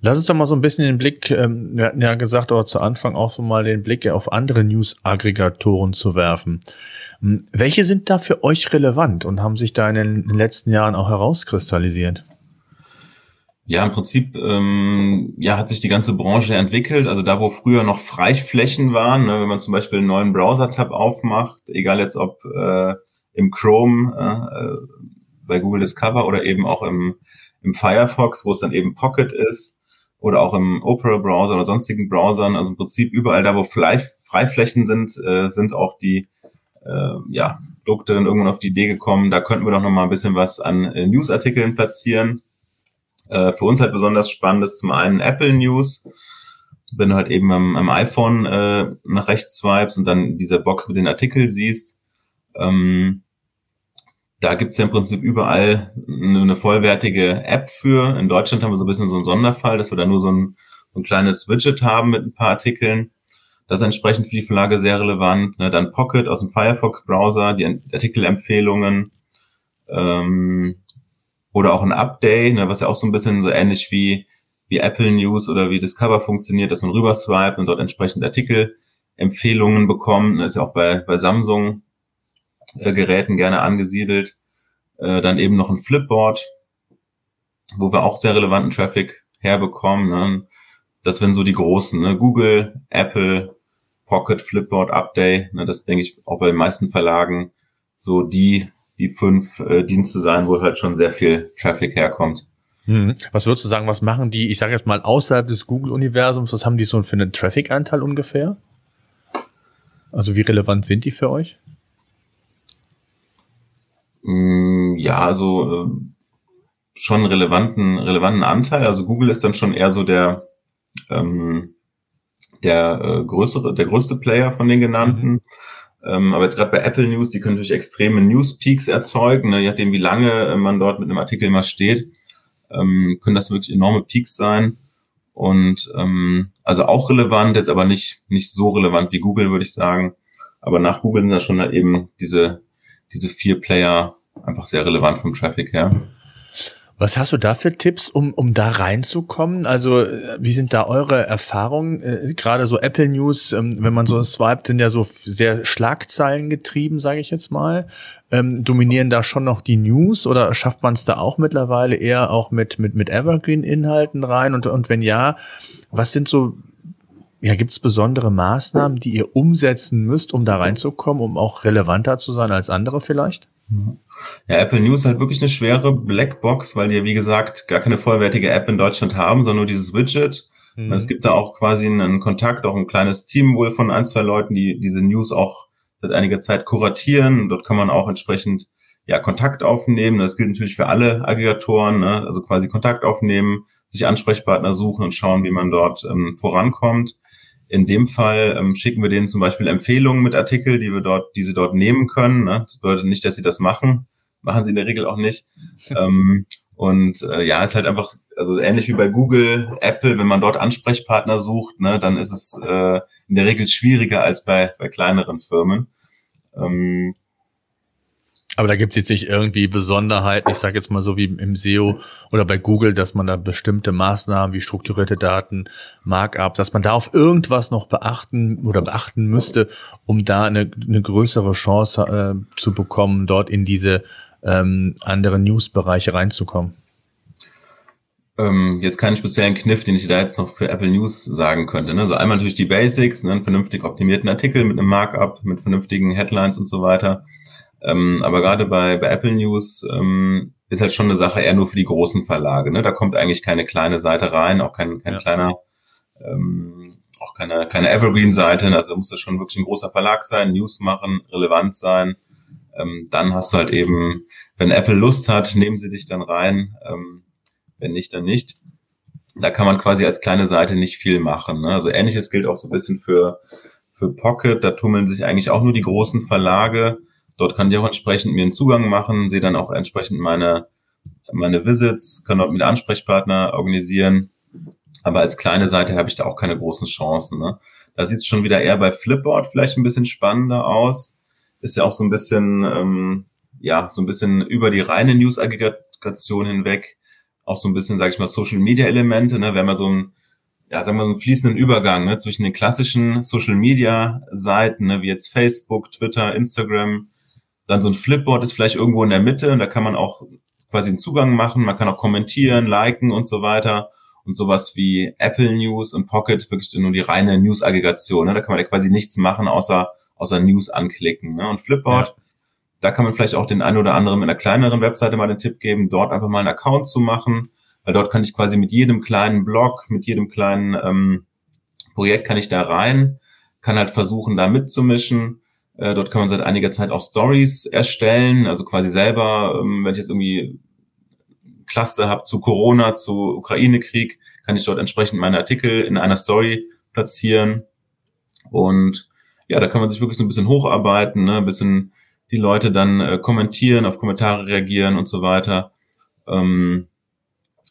Lass uns doch mal so ein bisschen den Blick, ähm, wir hatten ja gesagt, aber zu Anfang auch so mal den Blick auf andere News-Aggregatoren zu werfen. Hm, welche sind da für euch relevant und haben sich da in den letzten Jahren auch herauskristallisiert? Ja, im Prinzip ähm, ja, hat sich die ganze Branche entwickelt. Also da, wo früher noch Freiflächen waren, ne, wenn man zum Beispiel einen neuen Browser-Tab aufmacht, egal jetzt ob äh, im Chrome, äh, bei Google Discover oder eben auch im, im Firefox, wo es dann eben Pocket ist oder auch im Opera Browser oder sonstigen Browsern. Also im Prinzip überall da, wo Freiflächen sind, äh, sind auch die äh, ja, Produkte dann irgendwann auf die Idee gekommen, da könnten wir doch noch mal ein bisschen was an äh, Newsartikeln platzieren. Äh, für uns halt besonders spannend ist zum einen Apple News. Wenn du halt eben am, am iPhone äh, nach rechts swipes und dann diese Box mit den Artikeln siehst, ähm, da gibt's ja im Prinzip überall eine vollwertige App für. In Deutschland haben wir so ein bisschen so einen Sonderfall, dass wir da nur so ein, so ein kleines Widget haben mit ein paar Artikeln. Das ist entsprechend für die Verlage sehr relevant. Ne? Dann Pocket aus dem Firefox-Browser, die Artikelempfehlungen ähm, oder auch ein Update, ne, was ja auch so ein bisschen so ähnlich wie, wie Apple News oder wie Discover funktioniert, dass man rüber und dort entsprechend Artikelempfehlungen bekommt. Das ist ja auch bei, bei Samsung Geräten gerne angesiedelt. Äh, dann eben noch ein Flipboard, wo wir auch sehr relevanten Traffic herbekommen. Ne? Das wären so die großen, ne? Google, Apple, Pocket, Flipboard, Update. Ne? Das denke ich auch bei den meisten Verlagen so die, die fünf äh, Dienste sein, wo halt schon sehr viel Traffic herkommt. Hm. Was würdest du sagen, was machen die, ich sage jetzt mal, außerhalb des Google-Universums, was haben die so für einen Traffic-Anteil ungefähr? Also wie relevant sind die für euch? Mm, ja, also äh, schon relevanten, relevanten Anteil. Also Google ist dann schon eher so der, ähm, der äh, größere, der größte Player von den genannten. Mhm. Ähm, aber jetzt gerade bei Apple News, die können natürlich extreme News-Peaks erzeugen, ne, je nachdem, wie lange äh, man dort mit einem Artikel immer steht, ähm, können das wirklich enorme Peaks sein. Und ähm, also auch relevant, jetzt aber nicht, nicht so relevant wie Google, würde ich sagen. Aber nach Google sind da schon halt eben diese, diese vier Player einfach sehr relevant vom Traffic her. Was hast du da für Tipps, um, um da reinzukommen? Also, äh, wie sind da eure Erfahrungen? Äh, Gerade so Apple News, ähm, wenn man so swiped, sind ja so sehr Schlagzeilen getrieben, sage ich jetzt mal. Ähm, dominieren da schon noch die News oder schafft man es da auch mittlerweile eher auch mit, mit, mit Evergreen-Inhalten rein? Und, und wenn ja, was sind so ja, gibt es besondere Maßnahmen, die ihr umsetzen müsst, um da reinzukommen, um auch relevanter zu sein als andere vielleicht? Ja, Apple News ist halt wirklich eine schwere Blackbox, weil die, wie gesagt, gar keine vollwertige App in Deutschland haben, sondern nur dieses Widget. Mhm. Es gibt da auch quasi einen Kontakt, auch ein kleines Team wohl von ein, zwei Leuten, die diese News auch seit einiger Zeit kuratieren. Dort kann man auch entsprechend ja, Kontakt aufnehmen. Das gilt natürlich für alle Aggregatoren, ne? also quasi Kontakt aufnehmen, sich Ansprechpartner suchen und schauen, wie man dort ähm, vorankommt. In dem Fall ähm, schicken wir denen zum Beispiel Empfehlungen mit Artikel, die wir dort, die sie dort nehmen können. Ne? Das bedeutet nicht, dass sie das machen, machen sie in der Regel auch nicht. ähm, und äh, ja, ist halt einfach, also ähnlich wie bei Google, Apple, wenn man dort Ansprechpartner sucht, ne, dann ist es äh, in der Regel schwieriger als bei, bei kleineren Firmen. Ähm, aber da gibt es jetzt nicht irgendwie Besonderheiten, ich sage jetzt mal so wie im SEO oder bei Google, dass man da bestimmte Maßnahmen wie strukturierte Daten, Markup, dass man da auf irgendwas noch beachten oder beachten müsste, um da eine, eine größere Chance äh, zu bekommen, dort in diese ähm, anderen News-Bereiche reinzukommen. Ähm, jetzt keinen speziellen Kniff, den ich da jetzt noch für Apple News sagen könnte. Ne? Also einmal natürlich die Basics, ne? einen vernünftig optimierten Artikel mit einem Markup, mit vernünftigen Headlines und so weiter ähm, aber gerade bei, bei Apple News ähm, ist halt schon eine Sache eher nur für die großen Verlage. Ne? Da kommt eigentlich keine kleine Seite rein, auch kein, kein ja. kleiner, ähm, auch keine, keine Evergreen-Seite. Also muss das schon wirklich ein großer Verlag sein, News machen, relevant sein. Ähm, dann hast du halt eben, wenn Apple Lust hat, nehmen sie dich dann rein. Ähm, wenn nicht, dann nicht. Da kann man quasi als kleine Seite nicht viel machen. Ne? Also ähnliches gilt auch so ein bisschen für, für Pocket. Da tummeln sich eigentlich auch nur die großen Verlage. Dort kann ich auch entsprechend mir einen Zugang machen, sehe dann auch entsprechend meine, meine Visits, kann dort mit Ansprechpartner organisieren. Aber als kleine Seite habe ich da auch keine großen Chancen. Ne? Da sieht es schon wieder eher bei Flipboard vielleicht ein bisschen spannender aus. Ist ja auch so ein bisschen, ähm, ja, so ein bisschen über die reine News-Aggregation hinweg. Auch so ein bisschen, sage ich mal, Social-Media-Elemente. Ne? Wir haben ja so ein ja, sagen wir so einen fließenden Übergang ne, zwischen den klassischen Social Media Seiten, ne, wie jetzt Facebook, Twitter, Instagram, dann so ein Flipboard ist vielleicht irgendwo in der Mitte und da kann man auch quasi einen Zugang machen. Man kann auch kommentieren, liken und so weiter. Und sowas wie Apple News und Pocket, wirklich nur die reine News-Aggregation. Ne? Da kann man ja quasi nichts machen, außer, außer News anklicken. Ne? Und Flipboard, ja. da kann man vielleicht auch den einen oder anderen mit einer kleineren Webseite mal den Tipp geben, dort einfach mal einen Account zu machen. Weil dort kann ich quasi mit jedem kleinen Blog, mit jedem kleinen ähm, Projekt kann ich da rein, kann halt versuchen, da mitzumischen äh, dort kann man seit einiger Zeit auch Stories erstellen, also quasi selber, ähm, wenn ich jetzt irgendwie Cluster habe zu Corona, zu Ukraine-Krieg, kann ich dort entsprechend meine Artikel in einer Story platzieren. Und ja, da kann man sich wirklich so ein bisschen hocharbeiten, ne? ein bisschen die Leute dann äh, kommentieren, auf Kommentare reagieren und so weiter. Ähm,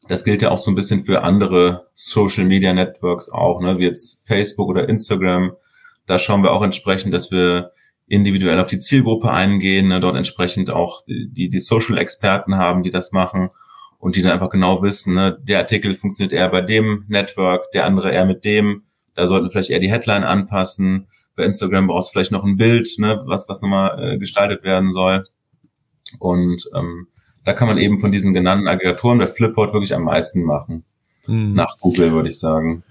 das gilt ja auch so ein bisschen für andere Social Media Networks auch, ne, wie jetzt Facebook oder Instagram. Da schauen wir auch entsprechend, dass wir individuell auf die Zielgruppe eingehen, ne, dort entsprechend auch die, die Social Experten haben, die das machen und die dann einfach genau wissen, ne, der Artikel funktioniert eher bei dem Network, der andere eher mit dem. Da sollten wir vielleicht eher die Headline anpassen. Bei Instagram brauchst du vielleicht noch ein Bild, ne, was, was nochmal äh, gestaltet werden soll. Und ähm, da kann man eben von diesen genannten Aggregatoren der Flipboard wirklich am meisten machen. Hm. Nach Google, würde ich sagen.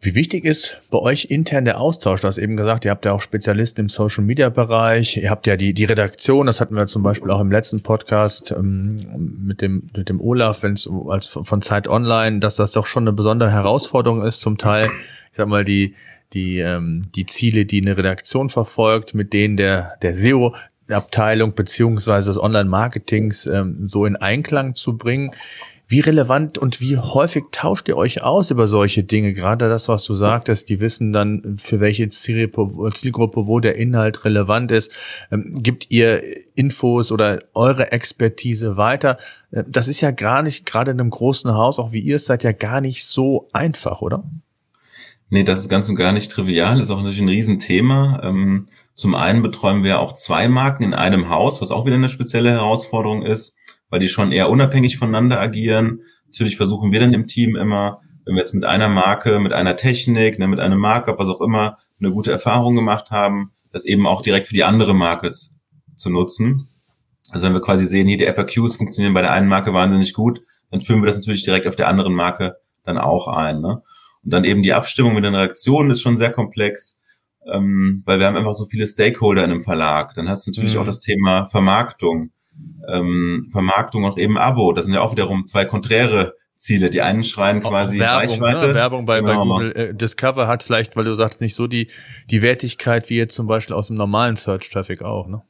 Wie wichtig ist bei euch intern der Austausch? Du hast eben gesagt, ihr habt ja auch Spezialisten im Social Media Bereich. Ihr habt ja die, die Redaktion, das hatten wir zum Beispiel auch im letzten Podcast ähm, mit dem, mit dem Olaf, wenn es als von Zeit Online, dass das doch schon eine besondere Herausforderung ist, zum Teil, ich sag mal, die, die, ähm, die Ziele, die eine Redaktion verfolgt, mit denen der, der SEO Abteilung beziehungsweise des Online-Marketings ähm, so in Einklang zu bringen. Wie relevant und wie häufig tauscht ihr euch aus über solche Dinge? Gerade das, was du sagtest, die wissen dann, für welche Zielgruppe, wo der Inhalt relevant ist. Ähm, gibt ihr Infos oder eure Expertise weiter? Äh, das ist ja gar nicht, gerade in einem großen Haus, auch wie ihr es seid, ja gar nicht so einfach, oder? Nee, das ist ganz und gar nicht trivial, ist auch natürlich ein Riesenthema. Ähm, zum einen betreuen wir auch zwei Marken in einem Haus, was auch wieder eine spezielle Herausforderung ist, weil die schon eher unabhängig voneinander agieren. Natürlich versuchen wir dann im Team immer, wenn wir jetzt mit einer Marke, mit einer Technik, ne, mit einem Markup, was auch immer, eine gute Erfahrung gemacht haben, das eben auch direkt für die andere Marke zu nutzen. Also wenn wir quasi sehen, hier die FAQs funktionieren bei der einen Marke wahnsinnig gut, dann führen wir das natürlich direkt auf der anderen Marke dann auch ein. Ne? Und dann eben die Abstimmung mit den Reaktionen ist schon sehr komplex ähm, weil wir haben einfach so viele Stakeholder in einem Verlag. Dann hast du natürlich mhm. auch das Thema Vermarktung. Ähm, Vermarktung auch eben Abo. Das sind ja auch wiederum zwei konträre Ziele. Die einen schreien quasi Werbung, Reichweite. Ne? Werbung bei, genau. bei Google äh, Discover hat vielleicht, weil du sagst, nicht so die, die Wertigkeit wie jetzt zum Beispiel aus dem normalen Search-Traffic auch, ne?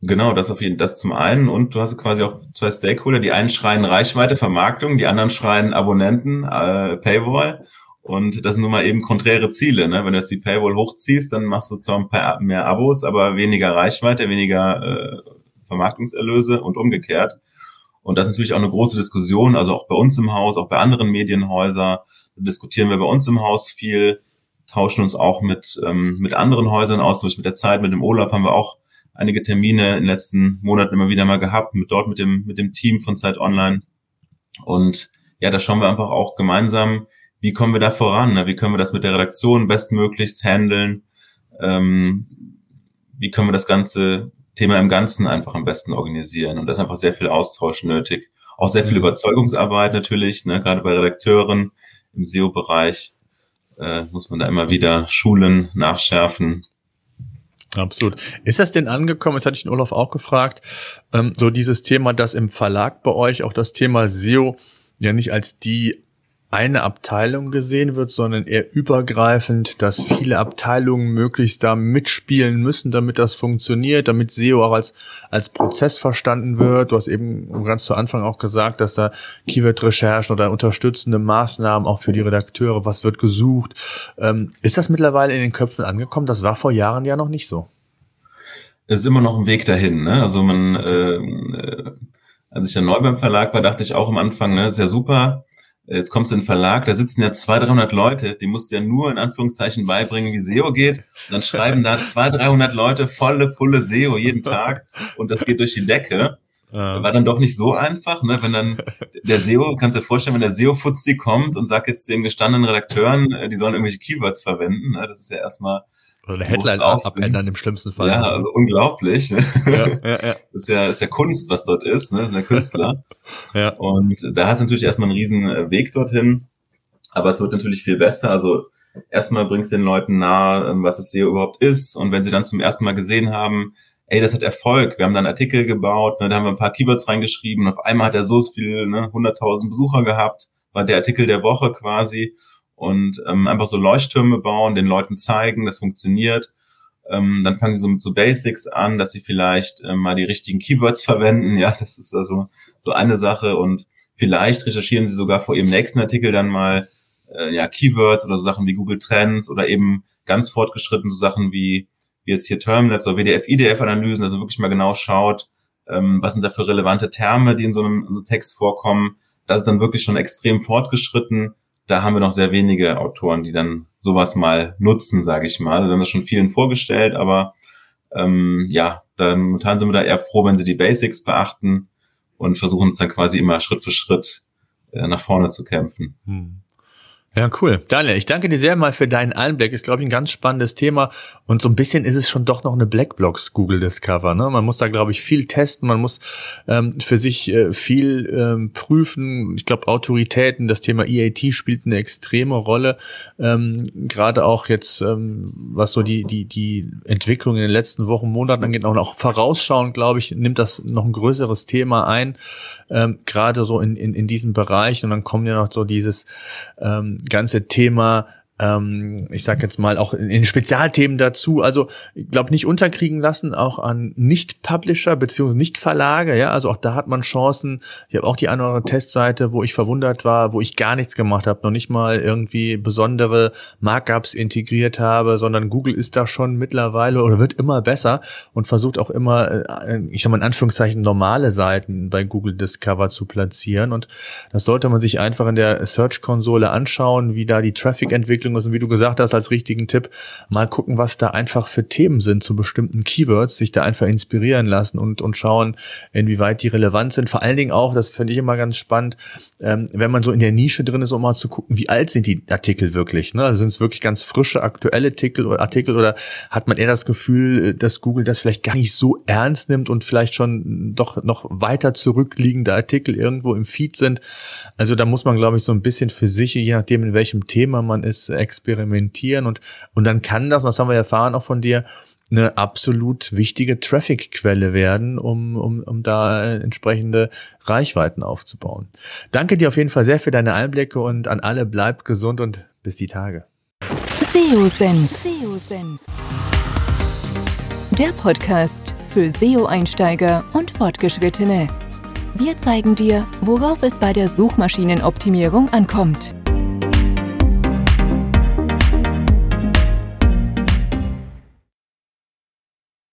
Genau, das auf jeden das zum einen. Und du hast quasi auch zwei Stakeholder. Die einen schreien Reichweite, Vermarktung, die anderen schreien Abonnenten, äh, Paywall. Und das sind nun mal eben konträre Ziele. Ne? Wenn du jetzt die Paywall hochziehst, dann machst du zwar ein paar mehr Abos, aber weniger Reichweite, weniger äh, Vermarktungserlöse und umgekehrt. Und das ist natürlich auch eine große Diskussion, also auch bei uns im Haus, auch bei anderen Medienhäusern diskutieren wir bei uns im Haus viel, tauschen uns auch mit, ähm, mit anderen Häusern aus, zum Beispiel mit der Zeit, mit dem Olaf haben wir auch einige Termine in den letzten Monaten immer wieder mal gehabt, mit dort mit dem, mit dem Team von Zeit Online. Und ja, da schauen wir einfach auch gemeinsam, wie kommen wir da voran? Ne? Wie können wir das mit der Redaktion bestmöglichst handeln? Ähm, wie können wir das ganze Thema im Ganzen einfach am besten organisieren? Und da ist einfach sehr viel Austausch nötig. Auch sehr viel mhm. Überzeugungsarbeit natürlich, ne? gerade bei Redakteuren im SEO-Bereich äh, muss man da immer wieder schulen, nachschärfen. Absolut. Ist das denn angekommen, jetzt hatte ich den Olaf auch gefragt, ähm, so dieses Thema, dass im Verlag bei euch auch das Thema SEO ja nicht als die eine Abteilung gesehen wird, sondern eher übergreifend, dass viele Abteilungen möglichst da mitspielen müssen, damit das funktioniert, damit SEO auch als, als Prozess verstanden wird. Du hast eben ganz zu Anfang auch gesagt, dass da Keyword-Recherchen oder unterstützende Maßnahmen auch für die Redakteure, was wird gesucht. Ähm, ist das mittlerweile in den Köpfen angekommen? Das war vor Jahren ja noch nicht so. Es ist immer noch ein Weg dahin. Ne? Also man, äh, äh als ich dann neu beim Verlag war, dachte ich auch am Anfang, ne, sehr super Jetzt kommst du in den Verlag, da sitzen ja 200, 300 Leute, die musst du ja nur in Anführungszeichen beibringen, wie SEO geht. Und dann schreiben da 200, 300 Leute volle Pulle SEO jeden Tag und das geht durch die Decke. War dann doch nicht so einfach, ne? wenn dann der SEO, kannst du dir vorstellen, wenn der SEO-Fuzzi kommt und sagt jetzt den gestandenen Redakteuren, äh, die sollen irgendwelche Keywords verwenden, ne? das ist ja erstmal oder eine Headline auch abändern im schlimmsten Fall. Ja, also unglaublich. Ne? Ja, ja, ja. Das ist ja, ist ja Kunst, was dort ist, ne? Das sind ja Künstler. ja. Und da hat es natürlich erstmal einen riesen äh, Weg dorthin. Aber es wird natürlich viel besser. Also erstmal bringst du den Leuten nahe, ähm, was es SEO überhaupt ist. Und wenn sie dann zum ersten Mal gesehen haben, ey, das hat Erfolg. Wir haben dann Artikel gebaut, ne, da haben wir ein paar Keywords reingeschrieben. Und auf einmal hat er so viel, ne, 100.000 Besucher gehabt. War der Artikel der Woche quasi und ähm, einfach so Leuchttürme bauen, den Leuten zeigen, das funktioniert. Ähm, dann fangen sie so mit so Basics an, dass sie vielleicht ähm, mal die richtigen Keywords verwenden. Ja, das ist also so eine Sache und vielleicht recherchieren sie sogar vor ihrem nächsten Artikel dann mal äh, ja Keywords oder so Sachen wie Google Trends oder eben ganz fortgeschritten so Sachen wie wie jetzt hier Termlabs oder WDF-IDF-Analysen, also wirklich mal genau schaut, ähm, was sind da für relevante Terme, die in so einem, in so einem Text vorkommen. Das ist dann wirklich schon extrem fortgeschritten. Da haben wir noch sehr wenige Autoren, die dann sowas mal nutzen, sage ich mal. Wir haben das schon vielen vorgestellt, aber ähm, ja, dann momentan sind wir da eher froh, wenn sie die Basics beachten und versuchen es dann quasi immer Schritt für Schritt äh, nach vorne zu kämpfen. Hm. Ja, cool. Daniel, ich danke dir sehr mal für deinen Einblick. Ist, glaube ich, ein ganz spannendes Thema. Und so ein bisschen ist es schon doch noch eine Blackbox Google Discover. Ne? Man muss da, glaube ich, viel testen. Man muss ähm, für sich äh, viel ähm, prüfen. Ich glaube, Autoritäten, das Thema EAT spielt eine extreme Rolle. Ähm, Gerade auch jetzt, ähm, was so die, die, die Entwicklung in den letzten Wochen, Monaten angeht, auch noch vorausschauend, glaube ich, nimmt das noch ein größeres Thema ein. Ähm, Gerade so in, in, in diesem Bereich. Und dann kommen ja noch so dieses ähm, ganze Thema ähm, ich sage jetzt mal auch in, in Spezialthemen dazu. Also ich glaube nicht unterkriegen lassen, auch an Nicht-Publisher beziehungsweise Nicht-Verlage. Ja, also auch da hat man Chancen. Ich habe auch die eine oder andere Testseite, wo ich verwundert war, wo ich gar nichts gemacht habe, noch nicht mal irgendwie besondere Markups integriert habe, sondern Google ist da schon mittlerweile oder wird immer besser und versucht auch immer, äh, ich sag mal in Anführungszeichen normale Seiten bei Google Discover zu platzieren. Und das sollte man sich einfach in der Search-Konsole anschauen, wie da die Traffic-Entwicklung Entwicklung ist. Und wie du gesagt hast, als richtigen Tipp, mal gucken, was da einfach für Themen sind zu bestimmten Keywords, sich da einfach inspirieren lassen und, und schauen, inwieweit die relevant sind. Vor allen Dingen auch, das finde ich immer ganz spannend, ähm, wenn man so in der Nische drin ist, um mal zu gucken, wie alt sind die Artikel wirklich. Ne? Also sind es wirklich ganz frische, aktuelle Artikel Artikel oder hat man eher das Gefühl, dass Google das vielleicht gar nicht so ernst nimmt und vielleicht schon doch noch weiter zurückliegende Artikel irgendwo im Feed sind. Also da muss man, glaube ich, so ein bisschen für sich, je nachdem, in welchem Thema man ist, experimentieren und, und dann kann das, und das haben wir erfahren auch von dir, eine absolut wichtige Traffic-Quelle werden, um, um, um da äh, entsprechende Reichweiten aufzubauen. Danke dir auf jeden Fall sehr für deine Einblicke und an alle bleibt gesund und bis die Tage. SEO-Senf. Der Podcast für SEO-Einsteiger und Fortgeschrittene. Wir zeigen dir, worauf es bei der Suchmaschinenoptimierung ankommt.